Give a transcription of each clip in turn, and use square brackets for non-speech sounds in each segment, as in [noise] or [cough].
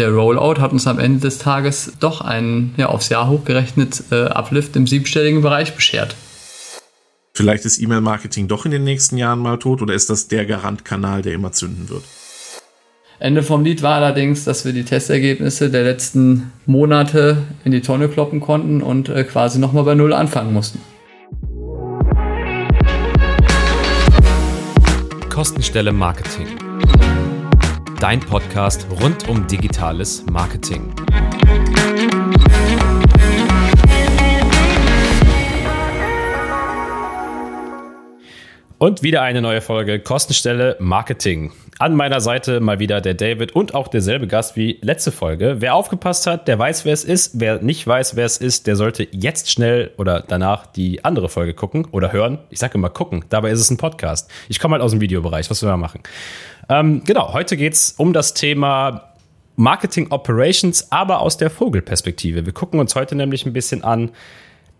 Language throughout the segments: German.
der Rollout hat uns am Ende des Tages doch einen ja, aufs Jahr hochgerechnet äh, Uplift im siebenstelligen Bereich beschert. Vielleicht ist E-Mail-Marketing doch in den nächsten Jahren mal tot oder ist das der Garantkanal, der immer zünden wird? Ende vom Lied war allerdings, dass wir die Testergebnisse der letzten Monate in die Tonne kloppen konnten und äh, quasi nochmal bei Null anfangen mussten. Kostenstelle Marketing. Dein Podcast rund um digitales Marketing. Und wieder eine neue Folge Kostenstelle Marketing. An meiner Seite mal wieder der David und auch derselbe Gast wie letzte Folge. Wer aufgepasst hat, der weiß, wer es ist. Wer nicht weiß, wer es ist, der sollte jetzt schnell oder danach die andere Folge gucken oder hören. Ich sage immer gucken, dabei ist es ein Podcast. Ich komme halt aus dem Videobereich, was wir machen? Ähm, genau, heute geht es um das Thema Marketing Operations, aber aus der Vogelperspektive. Wir gucken uns heute nämlich ein bisschen an,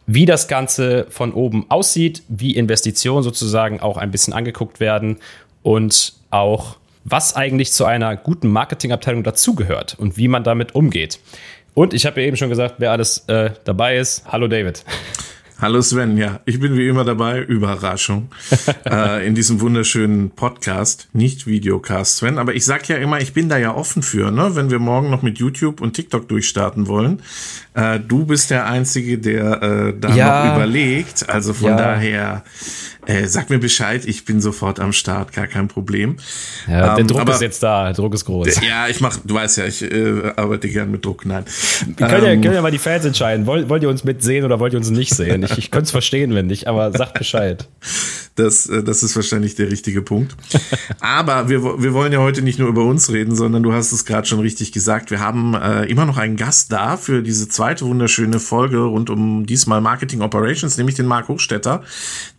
wie das Ganze von oben aussieht, wie Investitionen sozusagen auch ein bisschen angeguckt werden und auch, was eigentlich zu einer guten Marketingabteilung dazugehört und wie man damit umgeht. Und ich habe ja eben schon gesagt, wer alles äh, dabei ist. Hallo David. Hallo Sven, ja, ich bin wie immer dabei, Überraschung, [laughs] äh, in diesem wunderschönen Podcast, nicht Videocast, Sven, aber ich sag ja immer, ich bin da ja offen für, ne, wenn wir morgen noch mit YouTube und TikTok durchstarten wollen. Äh, du bist der Einzige, der äh, da ja. noch überlegt, also von ja. daher äh, sag mir Bescheid, ich bin sofort am Start, gar kein Problem. Ja, der ähm, Druck aber, ist jetzt da, der Druck ist groß. Ja, ich mach, du weißt ja, ich äh, arbeite gern mit Druck, nein. Wir können, ähm, ja, können ja mal die Fans entscheiden, wollt, wollt ihr uns mitsehen oder wollt ihr uns nicht sehen? Ich, ich könnte es verstehen, wenn nicht, aber sagt Bescheid. Das, äh, das ist wahrscheinlich der richtige Punkt. aber wir, wir wollen ja heute nicht nur über uns reden, sondern du hast es gerade schon richtig gesagt. Wir haben äh, immer noch einen Gast da für diese zweite wunderschöne Folge rund um diesmal Marketing Operations, nämlich den Marc Hochstetter,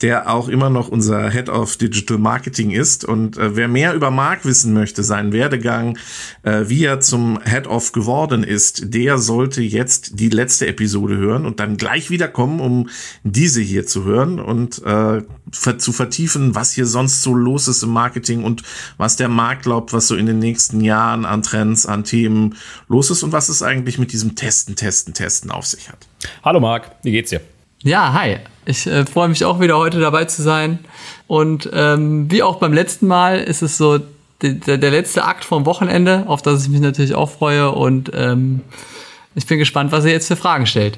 der auch immer noch unser Head of Digital Marketing ist. Und äh, wer mehr über Marc wissen möchte, seinen Werdegang, äh, wie er zum Head of geworden ist, der sollte jetzt die letzte Episode hören und dann gleich wiederkommen, um diese hier zu hören und äh, zu vertiefen, was hier sonst so los ist im Marketing und was der Markt glaubt, was so in den nächsten Jahren an Trends, an Themen los ist und was es eigentlich mit diesem Testen, Testen, Testen auf sich hat. Hallo Marc, wie geht's dir? Ja, hi. Ich äh, freue mich auch wieder heute dabei zu sein. Und ähm, wie auch beim letzten Mal ist es so der, der letzte Akt vom Wochenende, auf das ich mich natürlich auch freue. Und ähm, ich bin gespannt, was ihr jetzt für Fragen stellt.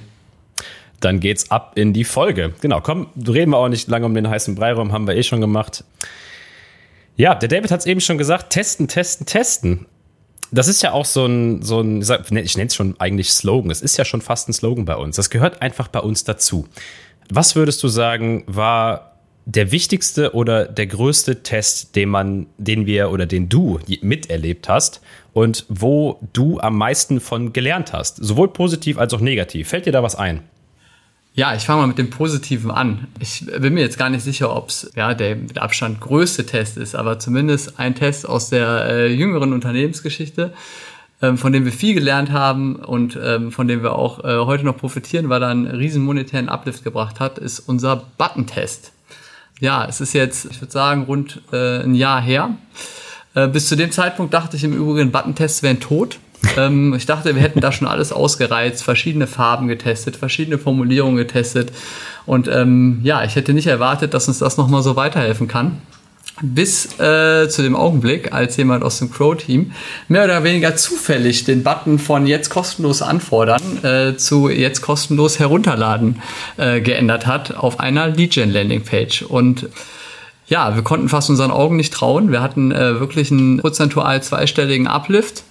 Dann geht's ab in die Folge. Genau, komm, reden wir auch nicht lange um den heißen Breiraum, haben wir eh schon gemacht. Ja, der David hat es eben schon gesagt, testen, testen, testen das ist ja auch so ein, so ein ich nenne es schon eigentlich Slogan. Es ist ja schon fast ein Slogan bei uns. Das gehört einfach bei uns dazu. Was würdest du sagen, war der wichtigste oder der größte Test, den man, den wir oder den du miterlebt hast und wo du am meisten von gelernt hast? Sowohl positiv als auch negativ. Fällt dir da was ein? Ja, ich fange mal mit dem Positiven an. Ich bin mir jetzt gar nicht sicher, ob es ja, der mit Abstand größte Test ist, aber zumindest ein Test aus der äh, jüngeren Unternehmensgeschichte, ähm, von dem wir viel gelernt haben und ähm, von dem wir auch äh, heute noch profitieren, weil er einen riesen monetären Uplift gebracht hat, ist unser Button-Test. Ja, es ist jetzt, ich würde sagen, rund äh, ein Jahr her. Äh, bis zu dem Zeitpunkt dachte ich im Übrigen, Button-Tests wären tot ähm, ich dachte, wir hätten da schon alles ausgereizt, verschiedene Farben getestet, verschiedene Formulierungen getestet. Und ähm, ja, ich hätte nicht erwartet, dass uns das nochmal so weiterhelfen kann. Bis äh, zu dem Augenblick, als jemand aus dem Crow-Team mehr oder weniger zufällig den Button von jetzt kostenlos anfordern äh, zu jetzt kostenlos herunterladen äh, geändert hat auf einer Lead-Gen-Landing-Page. Und ja, wir konnten fast unseren Augen nicht trauen. Wir hatten äh, wirklich einen prozentual zweistelligen Uplift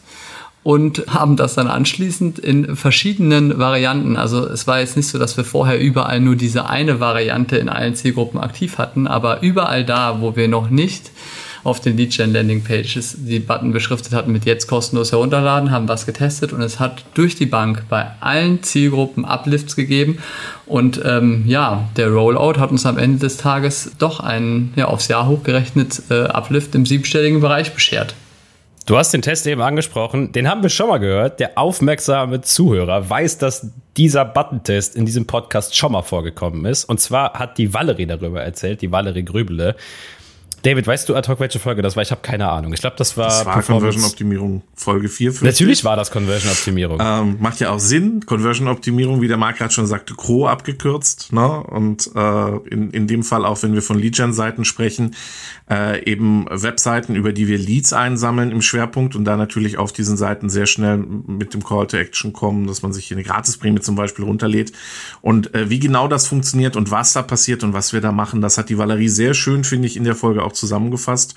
und haben das dann anschließend in verschiedenen Varianten. Also es war jetzt nicht so, dass wir vorher überall nur diese eine Variante in allen Zielgruppen aktiv hatten, aber überall da, wo wir noch nicht auf den Lead-Gen Landing Pages die Button beschriftet hatten mit jetzt kostenlos herunterladen, haben was getestet und es hat durch die Bank bei allen Zielgruppen Uplifts gegeben und ähm, ja, der Rollout hat uns am Ende des Tages doch einen ja, aufs Jahr hochgerechnet äh, Uplift im siebenstelligen Bereich beschert. Du hast den Test eben angesprochen, den haben wir schon mal gehört. Der aufmerksame Zuhörer weiß, dass dieser Button-Test in diesem Podcast schon mal vorgekommen ist. Und zwar hat die Valerie darüber erzählt, die Valerie Grübele. David, weißt du ad hoc, welche Folge das war? Ich habe keine Ahnung. Ich glaube, das war, das war Conversion-Optimierung Folge 4. 5. Natürlich war das Conversion-Optimierung. Ähm, macht ja auch Sinn. Conversion-Optimierung, wie der Marc gerade schon sagte, CRO abgekürzt. Ne? Und äh, in, in dem Fall auch, wenn wir von Lead-Gen-Seiten sprechen, äh, eben Webseiten, über die wir Leads einsammeln im Schwerpunkt und da natürlich auf diesen Seiten sehr schnell mit dem Call to Action kommen, dass man sich hier eine Gratisprämie zum Beispiel runterlädt. Und äh, wie genau das funktioniert und was da passiert und was wir da machen, das hat die Valerie sehr schön, finde ich, in der Folge auch zusammengefasst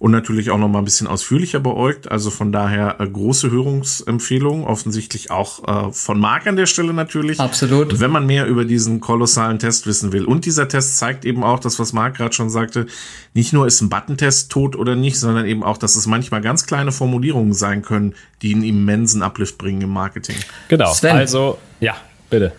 und natürlich auch noch mal ein bisschen ausführlicher beäugt. Also von daher äh, große Hörungsempfehlung, offensichtlich auch äh, von Marc an der Stelle natürlich. Absolut. Wenn man mehr über diesen kolossalen Test wissen will. Und dieser Test zeigt eben auch das, was Marc gerade schon sagte. Nicht nur ist ein Buttentest tot oder nicht, sondern eben auch, dass es manchmal ganz kleine Formulierungen sein können, die einen immensen Uplift bringen im Marketing. Genau. Sven. Also, ja, bitte.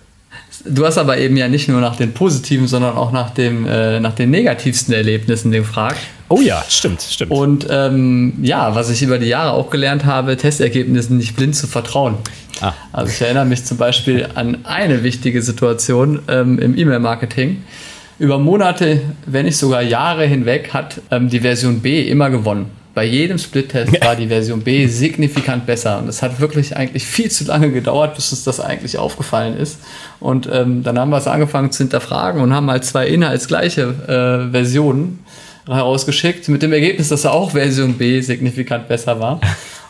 Du hast aber eben ja nicht nur nach den positiven, sondern auch nach, dem, äh, nach den negativsten Erlebnissen gefragt. Oh ja, stimmt, stimmt. Und ähm, ja, was ich über die Jahre auch gelernt habe, Testergebnissen nicht blind zu vertrauen. Ah. Also ich erinnere mich zum Beispiel an eine wichtige Situation ähm, im E-Mail-Marketing. Über Monate, wenn nicht sogar Jahre hinweg, hat ähm, die Version B immer gewonnen bei jedem Split-Test war die Version B [laughs] signifikant besser. Und es hat wirklich eigentlich viel zu lange gedauert, bis uns das eigentlich aufgefallen ist. Und ähm, dann haben wir es angefangen zu hinterfragen und haben halt zwei inhaltsgleiche äh, Versionen herausgeschickt, mit dem Ergebnis, dass auch Version B signifikant besser war.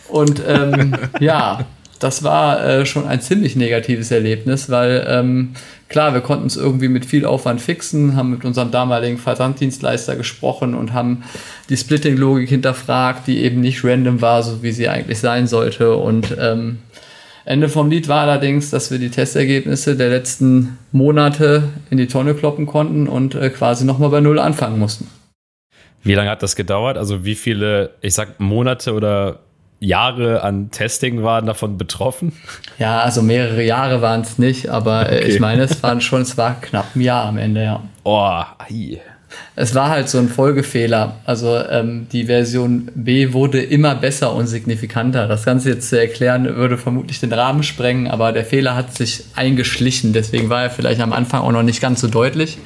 Und ähm, [laughs] ja, das war äh, schon ein ziemlich negatives Erlebnis, weil ähm, klar, wir konnten es irgendwie mit viel Aufwand fixen, haben mit unserem damaligen Versanddienstleister gesprochen und haben die Splitting-Logik hinterfragt, die eben nicht random war, so wie sie eigentlich sein sollte. Und ähm, Ende vom Lied war allerdings, dass wir die Testergebnisse der letzten Monate in die Tonne kloppen konnten und äh, quasi nochmal bei Null anfangen mussten. Wie lange hat das gedauert? Also wie viele, ich sag, Monate oder Jahre an Testing waren davon betroffen? Ja, also mehrere Jahre waren es nicht, aber äh, okay. ich meine, es [laughs] waren schon, es war knapp ein Jahr am Ende, ja. Oh, ei. Es war halt so ein Folgefehler. Also ähm, die Version B wurde immer besser und signifikanter. Das Ganze jetzt zu erklären, würde vermutlich den Rahmen sprengen, aber der Fehler hat sich eingeschlichen. Deswegen war er vielleicht am Anfang auch noch nicht ganz so deutlich.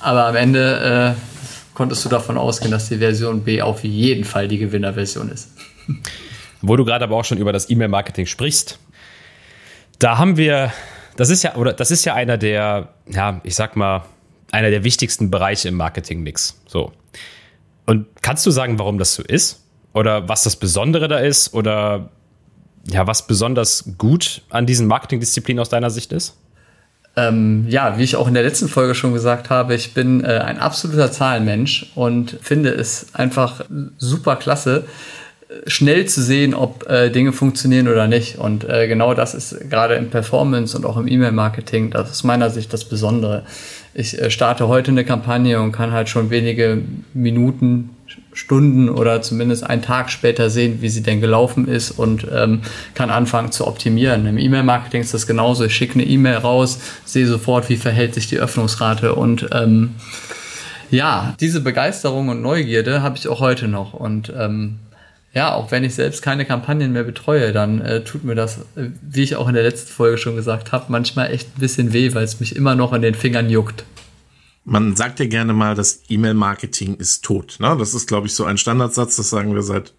Aber am Ende äh, konntest du davon ausgehen, dass die Version B auf jeden Fall die Gewinnerversion ist. [laughs] Wo du gerade aber auch schon über das E-Mail-Marketing sprichst, da haben wir, das ist ja, oder das ist ja einer der, ja, ich sag mal, einer der wichtigsten Bereiche im Marketing-Mix. So. Und kannst du sagen, warum das so ist? Oder was das Besondere da ist? Oder ja, was besonders gut an diesen Marketingdisziplinen aus deiner Sicht ist? Ähm, ja, wie ich auch in der letzten Folge schon gesagt habe, ich bin äh, ein absoluter Zahlenmensch und finde es einfach super klasse, schnell zu sehen, ob äh, Dinge funktionieren oder nicht. Und äh, genau das ist gerade im Performance und auch im E-Mail-Marketing, das ist meiner Sicht das Besondere. Ich äh, starte heute eine Kampagne und kann halt schon wenige Minuten, Stunden oder zumindest einen Tag später sehen, wie sie denn gelaufen ist und ähm, kann anfangen zu optimieren. Im E-Mail-Marketing ist das genauso. Ich schicke eine E-Mail raus, sehe sofort, wie verhält sich die Öffnungsrate und ähm, ja, diese Begeisterung und Neugierde habe ich auch heute noch und ähm, ja, auch wenn ich selbst keine Kampagnen mehr betreue, dann äh, tut mir das, äh, wie ich auch in der letzten Folge schon gesagt habe, manchmal echt ein bisschen weh, weil es mich immer noch an den Fingern juckt. Man sagt ja gerne mal, das E-Mail-Marketing ist tot. Ne? Das ist, glaube ich, so ein Standardsatz, das sagen wir seit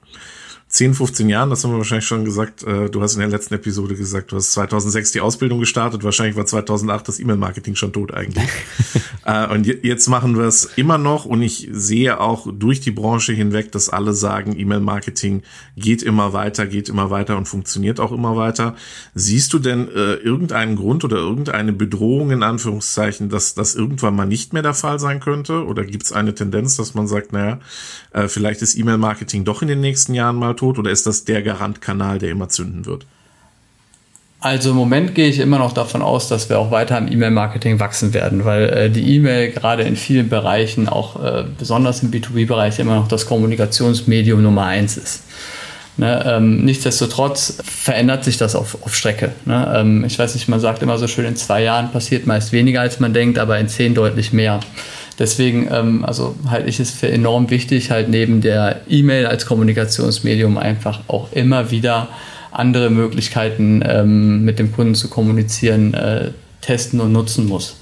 10, 15 Jahren, das haben wir wahrscheinlich schon gesagt. Äh, du hast in der letzten Episode gesagt, du hast 2006 die Ausbildung gestartet. Wahrscheinlich war 2008 das E-Mail-Marketing schon tot eigentlich. [laughs] äh, und jetzt machen wir es immer noch und ich sehe auch durch die Branche hinweg, dass alle sagen, E-Mail-Marketing geht immer weiter, geht immer weiter und funktioniert auch immer weiter. Siehst du denn äh, irgendeinen Grund oder irgendeine Bedrohung in Anführungszeichen, dass das irgendwann mal nicht mehr der Fall sein könnte? Oder gibt es eine Tendenz, dass man sagt, naja, äh, vielleicht ist E-Mail-Marketing doch in den nächsten Jahren mal tot oder ist das der Garantkanal, der immer zünden wird? Also im Moment gehe ich immer noch davon aus, dass wir auch weiter im E-Mail-Marketing wachsen werden, weil äh, die E-Mail gerade in vielen Bereichen, auch äh, besonders im B2B-Bereich, immer noch das Kommunikationsmedium Nummer eins ist. Ne, ähm, nichtsdestotrotz verändert sich das auf, auf Strecke. Ne? Ähm, ich weiß nicht, man sagt immer so schön, in zwei Jahren passiert meist weniger, als man denkt, aber in zehn deutlich mehr. Deswegen, ähm, also halte ich es für enorm wichtig, halt neben der E-Mail als Kommunikationsmedium einfach auch immer wieder andere Möglichkeiten ähm, mit dem Kunden zu kommunizieren, äh, testen und nutzen muss.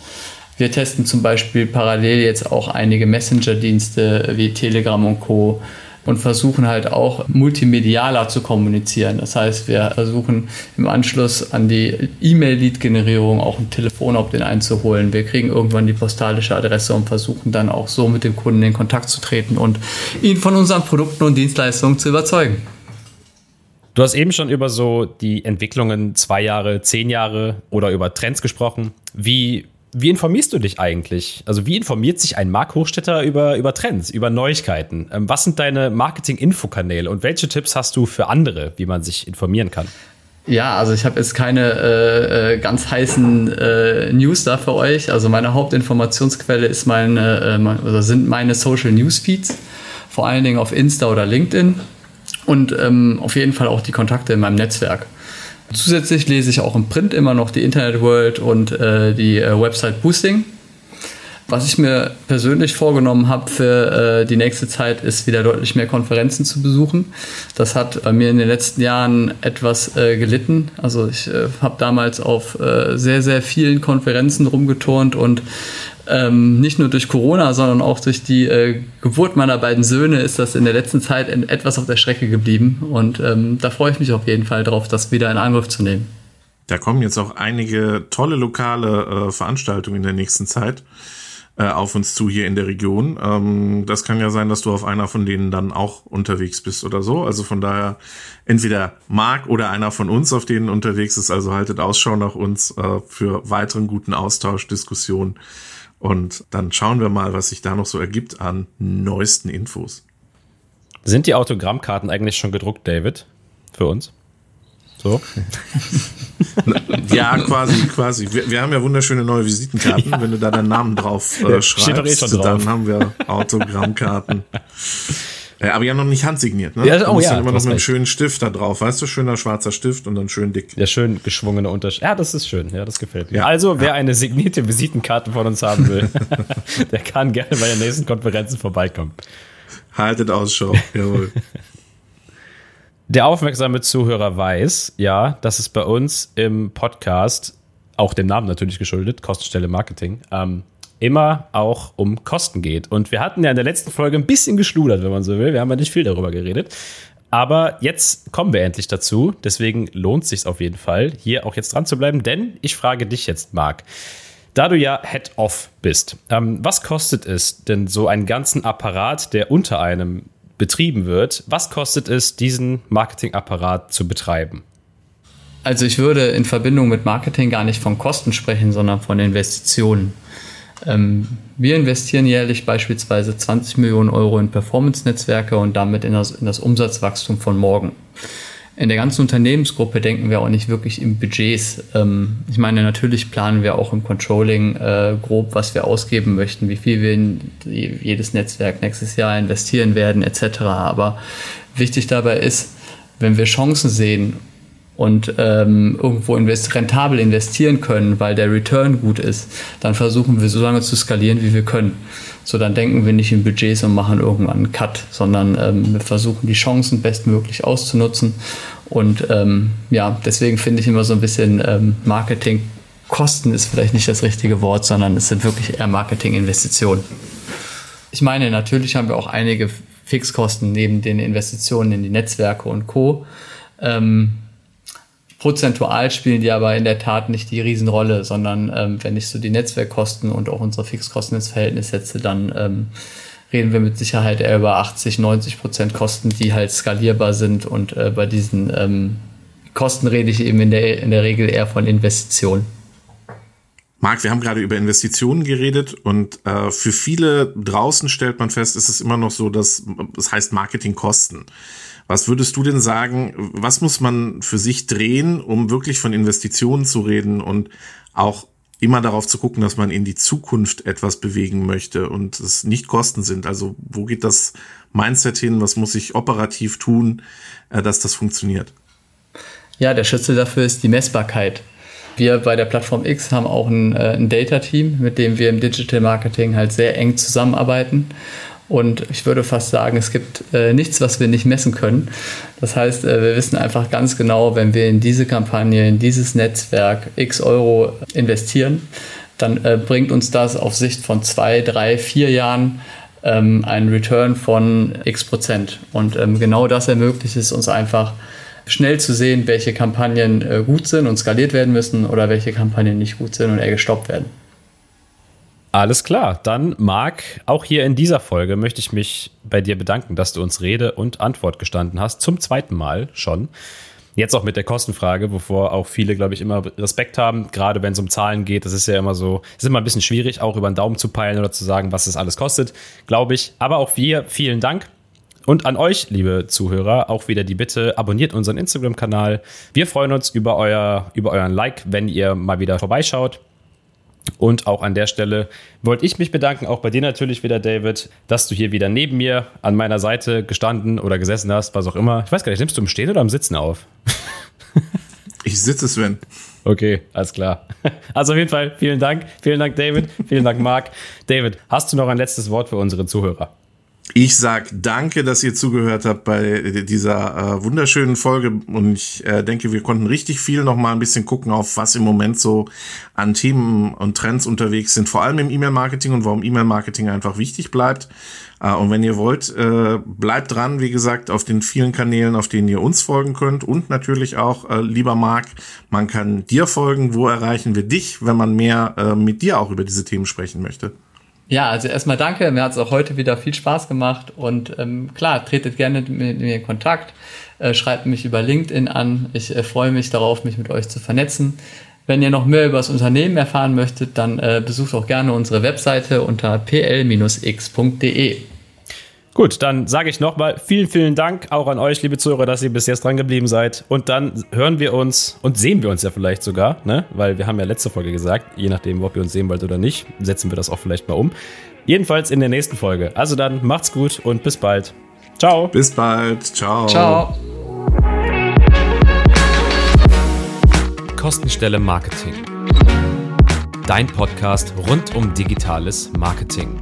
Wir testen zum Beispiel parallel jetzt auch einige Messenger-Dienste wie Telegram und Co und versuchen halt auch multimedialer zu kommunizieren. Das heißt, wir versuchen im Anschluss an die E-Mail-Lead-Generierung auch ein Telefon-Opt-in einzuholen. Wir kriegen irgendwann die postalische Adresse und versuchen dann auch so mit dem Kunden in Kontakt zu treten und ihn von unseren Produkten und Dienstleistungen zu überzeugen. Du hast eben schon über so die Entwicklungen zwei Jahre, zehn Jahre oder über Trends gesprochen. Wie wie informierst du dich eigentlich? Also wie informiert sich ein Mark Hochstetter über, über Trends, über Neuigkeiten? Ähm, was sind deine Marketing-Infokanäle und welche Tipps hast du für andere, wie man sich informieren kann? Ja, also ich habe jetzt keine äh, äh, ganz heißen äh, News da für euch. Also meine Hauptinformationsquelle ist meine, äh, also sind meine Social News Feeds, vor allen Dingen auf Insta oder LinkedIn und ähm, auf jeden Fall auch die Kontakte in meinem Netzwerk. Zusätzlich lese ich auch im Print immer noch die Internet World und äh, die äh, Website Boosting. Was ich mir persönlich vorgenommen habe für äh, die nächste Zeit, ist wieder deutlich mehr Konferenzen zu besuchen. Das hat bei mir in den letzten Jahren etwas äh, gelitten. Also ich äh, habe damals auf äh, sehr, sehr vielen Konferenzen rumgeturnt und ähm, nicht nur durch Corona, sondern auch durch die äh, Geburt meiner beiden Söhne ist das in der letzten Zeit etwas auf der Strecke geblieben. Und ähm, da freue ich mich auf jeden Fall drauf, das wieder in Angriff zu nehmen. Da kommen jetzt auch einige tolle lokale äh, Veranstaltungen in der nächsten Zeit äh, auf uns zu hier in der Region. Ähm, das kann ja sein, dass du auf einer von denen dann auch unterwegs bist oder so. Also von daher entweder Marc oder einer von uns auf denen unterwegs ist. Also haltet Ausschau nach uns äh, für weiteren guten Austausch, Diskussionen und dann schauen wir mal, was sich da noch so ergibt an neuesten Infos. Sind die Autogrammkarten eigentlich schon gedruckt, David? Für uns? So? [laughs] ja, quasi, quasi. Wir, wir, haben ja wunderschöne neue Visitenkarten. [laughs] Ja. Wenn du da deinen Namen drauf äh, schreibst, eh dann haben wir Autogrammkarten. Äh, aber ja noch nicht handsigniert, ne? Ja, oh, du ja, dann immer noch mit einem schönen Stift da drauf, weißt du, schöner schwarzer Stift und dann schön dick. Der schön geschwungene Unterschied. Ja, das ist schön, ja, das gefällt mir. Ja, also, wer ja. eine signierte Visitenkarte von uns haben will, [laughs] der kann gerne bei den nächsten Konferenzen vorbeikommen. Haltet Ausschau, [laughs] jawohl. Der aufmerksame Zuhörer weiß, ja, dass es bei uns im Podcast, auch dem Namen natürlich geschuldet, Kostenstelle Marketing, ähm, immer auch um Kosten geht. Und wir hatten ja in der letzten Folge ein bisschen geschludert, wenn man so will. Wir haben ja nicht viel darüber geredet. Aber jetzt kommen wir endlich dazu. Deswegen lohnt es sich auf jeden Fall, hier auch jetzt dran zu bleiben. Denn ich frage dich jetzt, Marc, da du ja Head-Off bist, ähm, was kostet es denn so einen ganzen Apparat, der unter einem betrieben wird? Was kostet es, diesen Marketingapparat zu betreiben? Also ich würde in Verbindung mit Marketing gar nicht von Kosten sprechen, sondern von Investitionen. Ähm, wir investieren jährlich beispielsweise 20 Millionen Euro in Performance-Netzwerke und damit in das, in das, Umsatzwachstum von morgen. In der ganzen Unternehmensgruppe denken wir auch nicht wirklich in Budgets. Ähm, ich meine, natürlich planen wir auch im Controlling äh, grob, was wir ausgeben möchten, wie viel wir in jedes Netzwerk nächstes Jahr investieren werden, etc. Aber wichtig dabei ist, wenn wir Chancen sehen und ähm, irgendwo invest rentabel investieren können, weil der Return gut ist, dann versuchen wir so lange zu skalieren, wie wir können. So, dann denken wir nicht in Budgets und machen irgendwann einen Cut, sondern ähm, wir versuchen die Chancen bestmöglich auszunutzen. Und ähm, ja, deswegen finde ich immer so ein bisschen ähm, Marketing. Kosten ist vielleicht nicht das richtige Wort, sondern es sind wirklich eher Marketinginvestitionen. Ich meine, natürlich haben wir auch einige Fixkosten neben den Investitionen in die Netzwerke und Co. Ähm, Prozentual spielen die aber in der Tat nicht die Riesenrolle, sondern ähm, wenn ich so die Netzwerkkosten und auch unsere Fixkosten ins Verhältnis setze, dann ähm, reden wir mit Sicherheit eher über 80, 90 Prozent Kosten, die halt skalierbar sind. Und äh, bei diesen ähm, Kosten rede ich eben in der, in der Regel eher von Investitionen. Marc, wir haben gerade über Investitionen geredet und äh, für viele draußen stellt man fest, ist es immer noch so, dass es das heißt Marketingkosten. Was würdest du denn sagen, was muss man für sich drehen, um wirklich von Investitionen zu reden und auch immer darauf zu gucken, dass man in die Zukunft etwas bewegen möchte und es nicht Kosten sind. Also wo geht das Mindset hin? Was muss ich operativ tun, äh, dass das funktioniert? Ja, der Schlüssel dafür ist die Messbarkeit. Wir bei der Plattform X haben auch ein, äh, ein Data-Team, mit dem wir im Digital Marketing halt sehr eng zusammenarbeiten und ich würde fast sagen, es gibt äh, nichts, was wir nicht messen können. Das heißt, äh, wir wissen einfach ganz genau, wenn wir in diese Kampagne, in dieses Netzwerk x Euro investieren, dann äh, bringt uns das auf Sicht von zwei, drei, vier Jahren ähm, einen Return von x Prozent. Und ähm, genau das ermöglicht es uns einfach, schnell zu sehen, welche Kampagnen äh, gut sind und skaliert werden müssen oder welche Kampagnen nicht gut sind und eher gestoppt werden. Alles klar, dann Marc, auch hier in dieser Folge möchte ich mich bei dir bedanken, dass du uns Rede und Antwort gestanden hast, zum zweiten Mal schon. Jetzt auch mit der Kostenfrage, wovor auch viele, glaube ich, immer Respekt haben, gerade wenn es um Zahlen geht. Das ist ja immer so, es ist immer ein bisschen schwierig, auch über den Daumen zu peilen oder zu sagen, was das alles kostet, glaube ich. Aber auch wir, vielen Dank. Und an euch, liebe Zuhörer, auch wieder die Bitte, abonniert unseren Instagram-Kanal. Wir freuen uns über, euer, über euren Like, wenn ihr mal wieder vorbeischaut. Und auch an der Stelle wollte ich mich bedanken, auch bei dir natürlich wieder, David, dass du hier wieder neben mir an meiner Seite gestanden oder gesessen hast, was auch immer. Ich weiß gar nicht, nimmst du im Stehen oder im Sitzen auf? Ich sitze, Sven. Okay, alles klar. Also auf jeden Fall vielen Dank. Vielen Dank, David. Vielen Dank, Marc. David, hast du noch ein letztes Wort für unsere Zuhörer? Ich sag danke, dass ihr zugehört habt bei dieser äh, wunderschönen Folge und ich äh, denke, wir konnten richtig viel noch mal ein bisschen gucken auf was im Moment so an Themen und Trends unterwegs sind, vor allem im E-Mail-Marketing und warum E-Mail-Marketing einfach wichtig bleibt. Äh, und wenn ihr wollt, äh, bleibt dran, wie gesagt, auf den vielen Kanälen, auf denen ihr uns folgen könnt und natürlich auch, äh, lieber Marc, man kann dir folgen. Wo erreichen wir dich, wenn man mehr äh, mit dir auch über diese Themen sprechen möchte? Ja, also erstmal danke. Mir hat es auch heute wieder viel Spaß gemacht. Und ähm, klar, tretet gerne mit mir in Kontakt. Äh, schreibt mich über LinkedIn an. Ich äh, freue mich darauf, mich mit euch zu vernetzen. Wenn ihr noch mehr über das Unternehmen erfahren möchtet, dann äh, besucht auch gerne unsere Webseite unter pl-x.de. Gut, dann sage ich nochmal vielen, vielen Dank auch an euch, liebe Zuhörer, dass ihr bis jetzt dran geblieben seid. Und dann hören wir uns und sehen wir uns ja vielleicht sogar, ne? weil wir haben ja letzte Folge gesagt, je nachdem, ob ihr uns sehen wollt oder nicht, setzen wir das auch vielleicht mal um. Jedenfalls in der nächsten Folge. Also dann macht's gut und bis bald. Ciao. Bis bald. Ciao. Ciao. Kostenstelle Marketing. Dein Podcast rund um digitales Marketing.